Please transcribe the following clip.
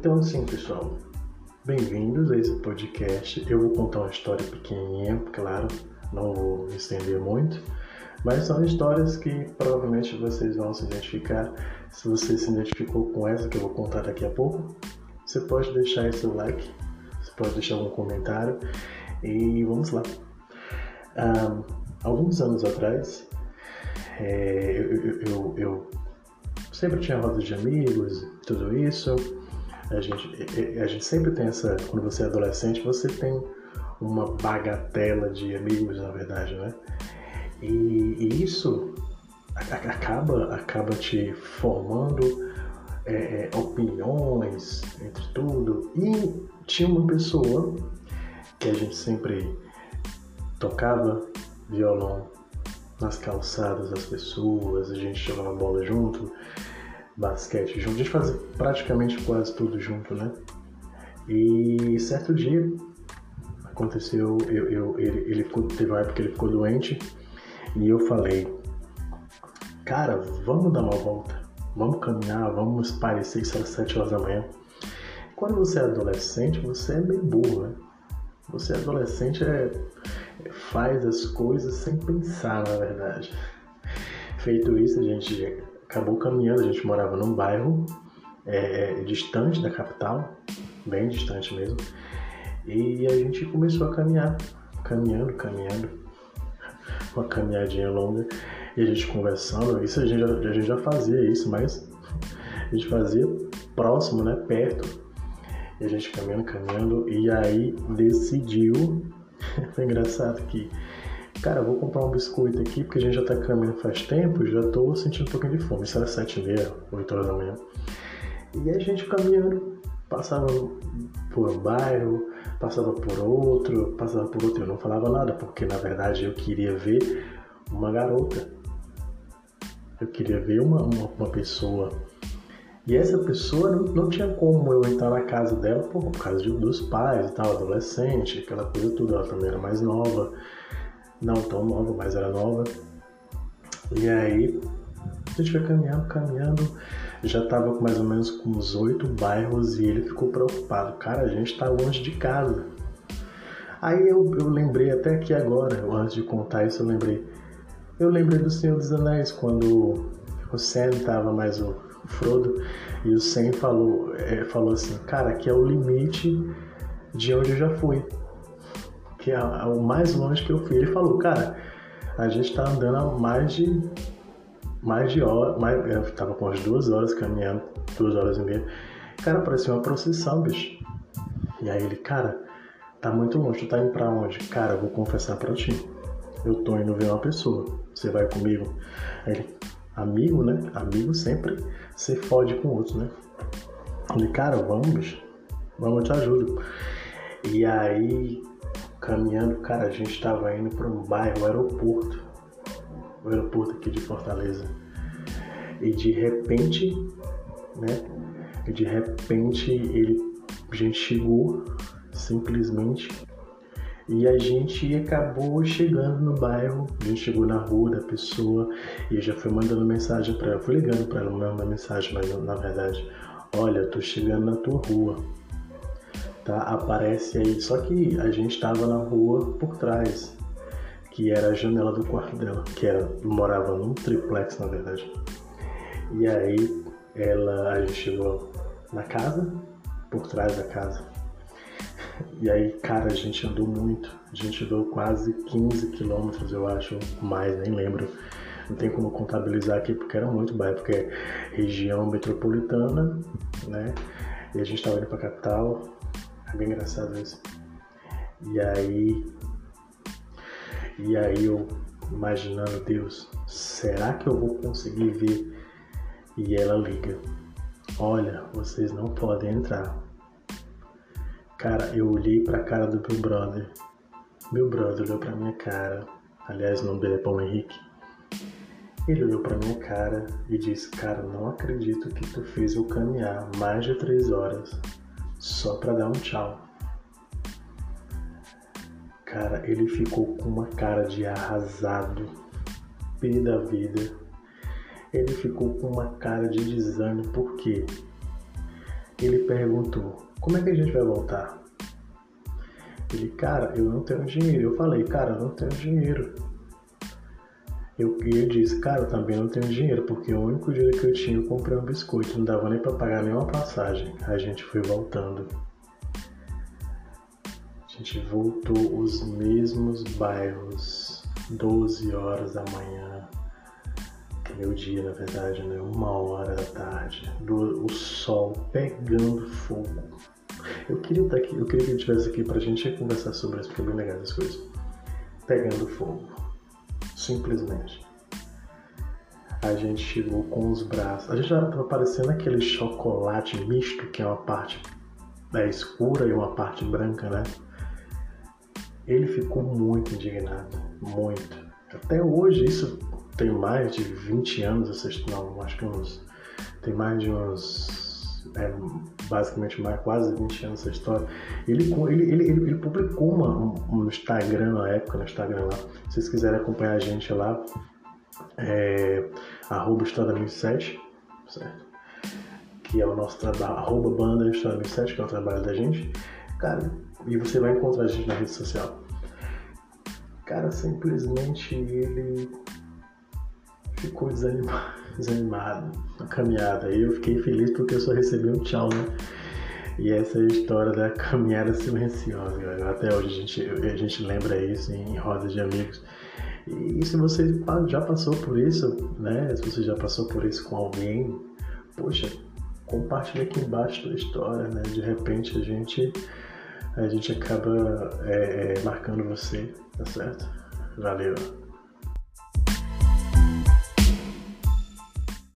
Então, assim, pessoal, bem-vindos a esse podcast. Eu vou contar uma história pequenininha, claro, não vou estender muito, mas são histórias que provavelmente vocês vão se identificar. Se você se identificou com essa que eu vou contar daqui a pouco, você pode deixar seu like, você pode deixar algum comentário e vamos lá. Um, alguns anos atrás, é, eu, eu, eu, sempre tinha rodas de amigos, tudo isso. A gente, a gente sempre tem essa. Quando você é adolescente, você tem uma bagatela de amigos, na verdade, né? E, e isso acaba, acaba te formando é, é, opiniões entre tudo. E tinha uma pessoa que a gente sempre tocava violão nas calçadas das pessoas, a gente jogava bola junto, basquete junto, a gente fazia praticamente quase tudo junto, né? E certo dia aconteceu, eu, eu, ele, ele ficou, teve uma época que ele ficou doente e eu falei, cara, vamos dar uma volta, vamos caminhar, vamos parecer isso às 7 horas da manhã. Quando você é adolescente, você é meio burro, né? Você é adolescente é faz as coisas sem pensar, na verdade. Feito isso, a gente acabou caminhando, a gente morava num bairro é, é, distante da capital, bem distante mesmo, e a gente começou a caminhar, caminhando, caminhando, uma caminhadinha longa, e a gente conversando, isso a gente, já, a gente já fazia isso, mas a gente fazia próximo, né, perto, e a gente caminhando, caminhando, e aí decidiu Foi engraçado que, cara, vou comprar um biscoito aqui, porque a gente já tá caminhando faz tempo, já tô sentindo um pouquinho de fome. Isso era sete e meia, oito horas da manhã. E a gente caminhando, passava por um bairro, passava por outro, passava por outro. Eu não falava nada, porque na verdade eu queria ver uma garota. Eu queria ver uma, uma, uma pessoa e essa pessoa não, não tinha como eu entrar na casa dela por, por causa de, dos pais e tal, adolescente, aquela coisa tudo. Ela também era mais nova, não tão nova, mas era nova. E aí a gente foi caminhando, caminhando, já tava com mais ou menos com uns oito bairros e ele ficou preocupado. Cara, a gente tá longe de casa. Aí eu, eu lembrei até aqui agora, antes de contar isso, eu lembrei. Eu lembrei do Senhor dos Anéis, quando o Sam tava mais o Frodo, e o Sam falou, é, falou assim, cara, aqui é o limite de onde eu já fui. Que é, é o mais longe que eu fui. Ele falou, cara, a gente tá andando há mais de. Mais de hora. Mais, eu tava com as duas horas caminhando, duas horas e meia. Cara, parecia uma procissão, bicho. E aí ele, cara, tá muito longe, tu tá indo pra onde? Cara, eu vou confessar pra ti. Eu tô indo ver uma pessoa. Você vai comigo? Aí ele, amigo, né? Amigo sempre se fode com outros, né? Falei, cara, vamos, bicho. Vamos, eu te ajudo. E aí, caminhando, cara, a gente tava indo para um bairro, o aeroporto. O aeroporto aqui de Fortaleza. E de repente, né? E de repente ele, a gente chegou simplesmente e a gente acabou chegando no bairro, a gente chegou na rua da pessoa e já foi mandando mensagem para ela. Fui ligando para ela, mandando mensagem, mas na verdade, olha, tô chegando na tua rua. Tá? Aparece aí. Só que a gente estava na rua por trás, que era a janela do quarto dela, que era morava num triplex na verdade. E aí ela a gente chegou na casa, por trás da casa. E aí, cara, a gente andou muito. A gente andou quase 15 quilômetros, eu acho, mais, nem lembro. Não tem como contabilizar aqui porque era muito bairro, porque é região metropolitana, né? E a gente estava indo para a capital. É bem engraçado isso. E aí. E aí eu imaginando, Deus, será que eu vou conseguir ver? E ela liga: Olha, vocês não podem entrar Cara, eu olhei pra cara do meu brother. Meu brother olhou pra minha cara. Aliás, o nome dele é Paulo Henrique. Ele olhou pra minha cara e disse: Cara, não acredito que tu fez eu caminhar mais de três horas só pra dar um tchau. Cara, ele ficou com uma cara de arrasado, pé da vida. Ele ficou com uma cara de desânimo, por quê? ele perguntou: Como é que a gente vai voltar? Ele, cara, eu não tenho dinheiro. Eu falei, cara, eu não tenho dinheiro. Eu, e ele disse, cara, eu também não tenho dinheiro, porque o único dinheiro que eu tinha eu comprei um biscoito, não dava nem para pagar nenhuma passagem. A gente foi voltando. A gente voltou os mesmos bairros, 12 horas da manhã, meu dia, na verdade, né? Uma hora da tarde, do, o sol pegando fogo. Eu queria estar aqui, eu queria que ele estivesse aqui pra gente conversar sobre isso, porque é bem legal essas coisas. Pegando fogo. Simplesmente. A gente chegou com os braços. A gente já estava parecendo aquele chocolate misto, que é uma parte é, escura e uma parte branca, né? Ele ficou muito indignado. Muito. Até hoje, isso tem mais de 20 anos, não, acho que uns. Tem mais de uns. É, basicamente mais quase 20 anos essa história. Ele, ele, ele, ele, publicou uma, um, no Instagram na época, no Instagram lá. Se vocês quiserem acompanhar a gente lá, é arroba História 2007, certo? Que é o nosso trabalho, arroba banda História 2007, que é o trabalho da gente. Cara, e você vai encontrar a gente na rede social. Cara, simplesmente ele ficou desanimado, desanimado na caminhada. E eu fiquei feliz porque eu só recebi um tchau, né? E essa é a história da caminhada silenciosa. Até hoje a gente, a gente lembra isso em rodas de amigos. E se você já passou por isso, né? Se você já passou por isso com alguém, poxa, compartilha aqui embaixo a história, né? De repente a gente, a gente acaba é, é, marcando você, tá certo? Valeu!